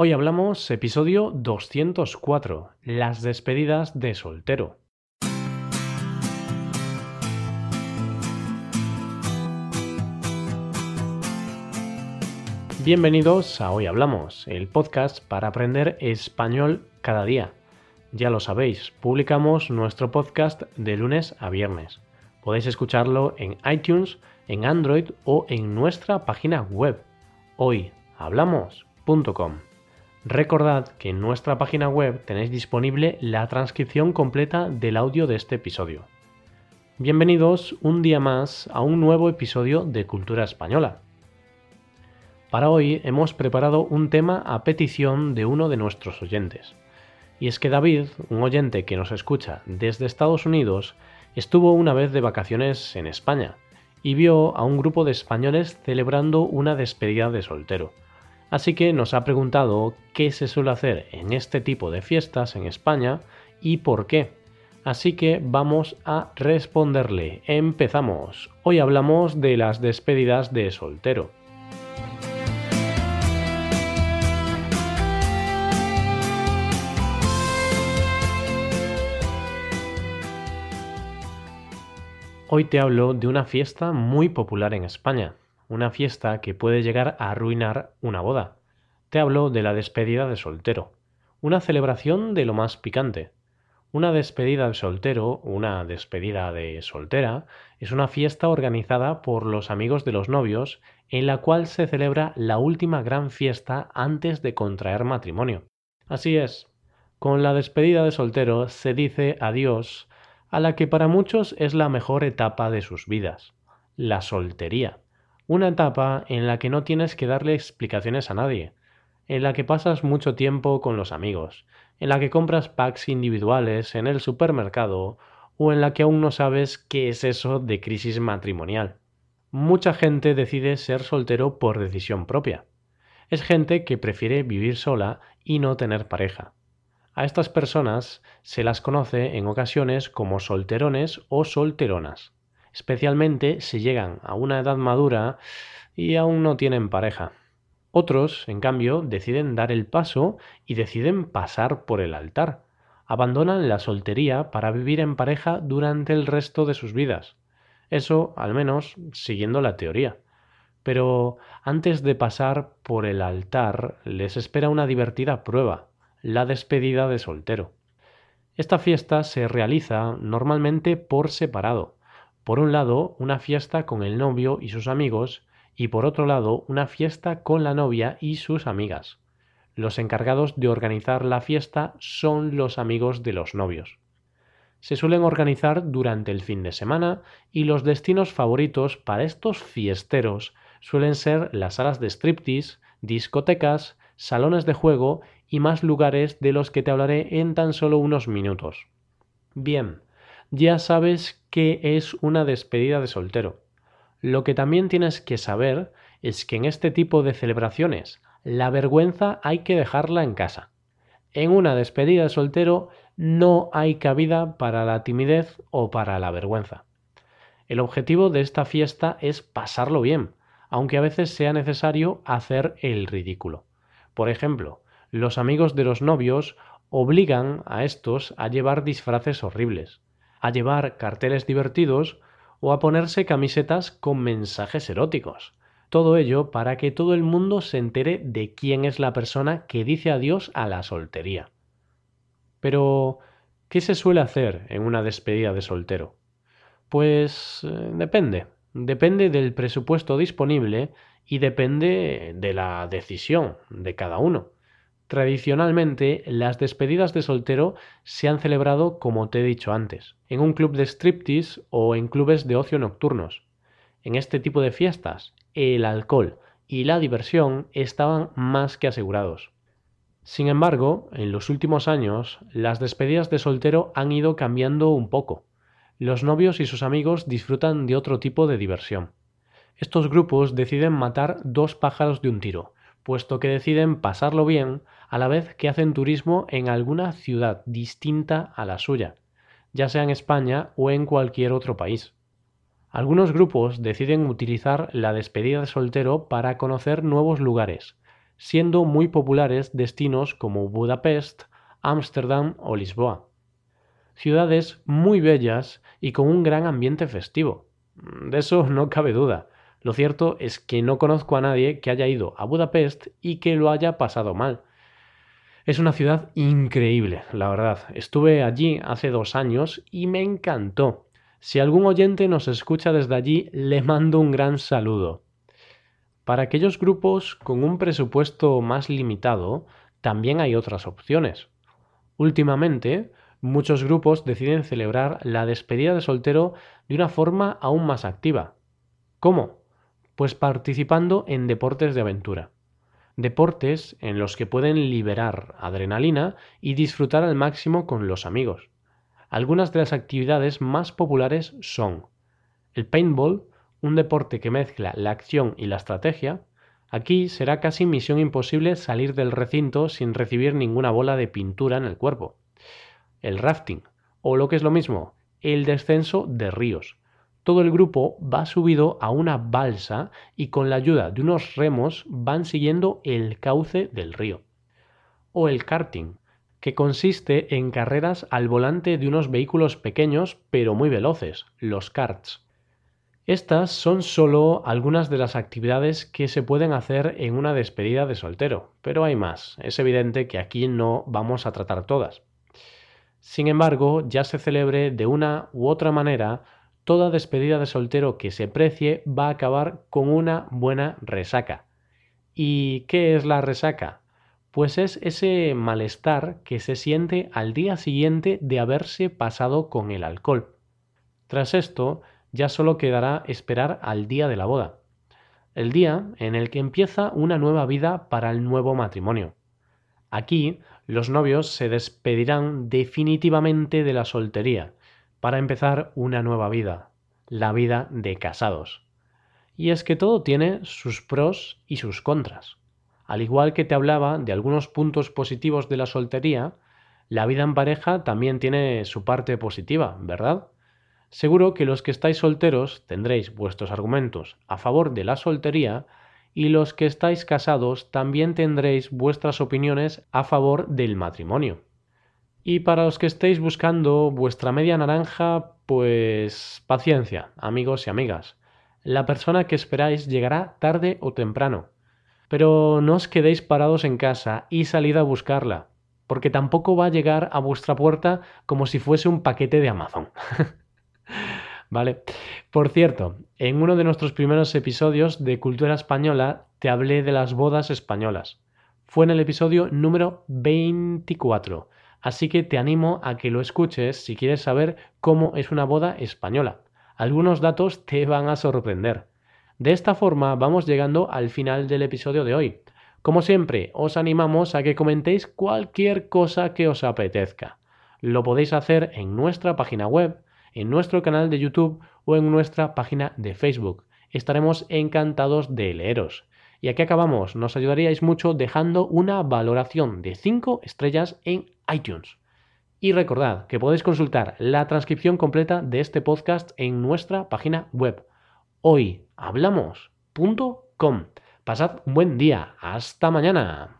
Hoy hablamos episodio 204, las despedidas de soltero. Bienvenidos a Hoy Hablamos, el podcast para aprender español cada día. Ya lo sabéis, publicamos nuestro podcast de lunes a viernes. Podéis escucharlo en iTunes, en Android o en nuestra página web hoyhablamos.com. Recordad que en nuestra página web tenéis disponible la transcripción completa del audio de este episodio. Bienvenidos un día más a un nuevo episodio de Cultura Española. Para hoy hemos preparado un tema a petición de uno de nuestros oyentes. Y es que David, un oyente que nos escucha desde Estados Unidos, estuvo una vez de vacaciones en España y vio a un grupo de españoles celebrando una despedida de soltero. Así que nos ha preguntado qué se suele hacer en este tipo de fiestas en España y por qué. Así que vamos a responderle. Empezamos. Hoy hablamos de las despedidas de soltero. Hoy te hablo de una fiesta muy popular en España, una fiesta que puede llegar a arruinar una boda. Te hablo de la despedida de soltero, una celebración de lo más picante. Una despedida de soltero, una despedida de soltera, es una fiesta organizada por los amigos de los novios en la cual se celebra la última gran fiesta antes de contraer matrimonio. Así es, con la despedida de soltero se dice adiós a la que para muchos es la mejor etapa de sus vidas, la soltería. Una etapa en la que no tienes que darle explicaciones a nadie, en la que pasas mucho tiempo con los amigos, en la que compras packs individuales en el supermercado o en la que aún no sabes qué es eso de crisis matrimonial. Mucha gente decide ser soltero por decisión propia. Es gente que prefiere vivir sola y no tener pareja. A estas personas se las conoce en ocasiones como solterones o solteronas, especialmente si llegan a una edad madura y aún no tienen pareja. Otros, en cambio, deciden dar el paso y deciden pasar por el altar. Abandonan la soltería para vivir en pareja durante el resto de sus vidas. Eso, al menos, siguiendo la teoría. Pero antes de pasar por el altar les espera una divertida prueba, la despedida de soltero. Esta fiesta se realiza normalmente por separado. Por un lado, una fiesta con el novio y sus amigos, y por otro lado, una fiesta con la novia y sus amigas. Los encargados de organizar la fiesta son los amigos de los novios. Se suelen organizar durante el fin de semana y los destinos favoritos para estos fiesteros suelen ser las salas de striptease, discotecas, salones de juego y más lugares de los que te hablaré en tan solo unos minutos. Bien, ya sabes qué es una despedida de soltero. Lo que también tienes que saber es que en este tipo de celebraciones la vergüenza hay que dejarla en casa. En una despedida de soltero no hay cabida para la timidez o para la vergüenza. El objetivo de esta fiesta es pasarlo bien, aunque a veces sea necesario hacer el ridículo. Por ejemplo, los amigos de los novios obligan a estos a llevar disfraces horribles, a llevar carteles divertidos o a ponerse camisetas con mensajes eróticos. Todo ello para que todo el mundo se entere de quién es la persona que dice adiós a la soltería. Pero, ¿qué se suele hacer en una despedida de soltero? Pues eh, depende. Depende del presupuesto disponible y depende de la decisión de cada uno. Tradicionalmente, las despedidas de soltero se han celebrado, como te he dicho antes, en un club de striptease o en clubes de ocio nocturnos. En este tipo de fiestas, el alcohol y la diversión estaban más que asegurados. Sin embargo, en los últimos años, las despedidas de soltero han ido cambiando un poco. Los novios y sus amigos disfrutan de otro tipo de diversión. Estos grupos deciden matar dos pájaros de un tiro, puesto que deciden pasarlo bien a la vez que hacen turismo en alguna ciudad distinta a la suya, ya sea en España o en cualquier otro país. Algunos grupos deciden utilizar la despedida de soltero para conocer nuevos lugares, siendo muy populares destinos como Budapest, Ámsterdam o Lisboa. Ciudades muy bellas y con un gran ambiente festivo. De eso no cabe duda. Lo cierto es que no conozco a nadie que haya ido a Budapest y que lo haya pasado mal. Es una ciudad increíble, la verdad. Estuve allí hace dos años y me encantó. Si algún oyente nos escucha desde allí, le mando un gran saludo. Para aquellos grupos con un presupuesto más limitado, también hay otras opciones. Últimamente, muchos grupos deciden celebrar la despedida de soltero de una forma aún más activa. ¿Cómo? Pues participando en deportes de aventura. Deportes en los que pueden liberar adrenalina y disfrutar al máximo con los amigos. Algunas de las actividades más populares son el paintball, un deporte que mezcla la acción y la estrategia. Aquí será casi misión imposible salir del recinto sin recibir ninguna bola de pintura en el cuerpo. El rafting, o lo que es lo mismo, el descenso de ríos. Todo el grupo va subido a una balsa y con la ayuda de unos remos van siguiendo el cauce del río. O el karting, que consiste en carreras al volante de unos vehículos pequeños pero muy veloces, los karts. Estas son solo algunas de las actividades que se pueden hacer en una despedida de soltero, pero hay más. Es evidente que aquí no vamos a tratar todas. Sin embargo, ya se celebre de una u otra manera, toda despedida de soltero que se precie va a acabar con una buena resaca. ¿Y qué es la resaca? Pues es ese malestar que se siente al día siguiente de haberse pasado con el alcohol. Tras esto, ya solo quedará esperar al día de la boda, el día en el que empieza una nueva vida para el nuevo matrimonio. Aquí los novios se despedirán definitivamente de la soltería para empezar una nueva vida, la vida de casados. Y es que todo tiene sus pros y sus contras. Al igual que te hablaba de algunos puntos positivos de la soltería, la vida en pareja también tiene su parte positiva, ¿verdad? Seguro que los que estáis solteros tendréis vuestros argumentos a favor de la soltería y los que estáis casados también tendréis vuestras opiniones a favor del matrimonio. Y para los que estéis buscando vuestra media naranja, pues paciencia, amigos y amigas. La persona que esperáis llegará tarde o temprano. Pero no os quedéis parados en casa y salid a buscarla, porque tampoco va a llegar a vuestra puerta como si fuese un paquete de Amazon. ¿Vale? Por cierto, en uno de nuestros primeros episodios de Cultura Española te hablé de las bodas españolas. Fue en el episodio número 24. Así que te animo a que lo escuches si quieres saber cómo es una boda española. Algunos datos te van a sorprender. De esta forma vamos llegando al final del episodio de hoy. Como siempre, os animamos a que comentéis cualquier cosa que os apetezca. Lo podéis hacer en nuestra página web en nuestro canal de YouTube o en nuestra página de Facebook. Estaremos encantados de leeros. Y aquí acabamos. Nos ayudaríais mucho dejando una valoración de 5 estrellas en iTunes. Y recordad que podéis consultar la transcripción completa de este podcast en nuestra página web hoyhablamos.com. Pasad un buen día. Hasta mañana.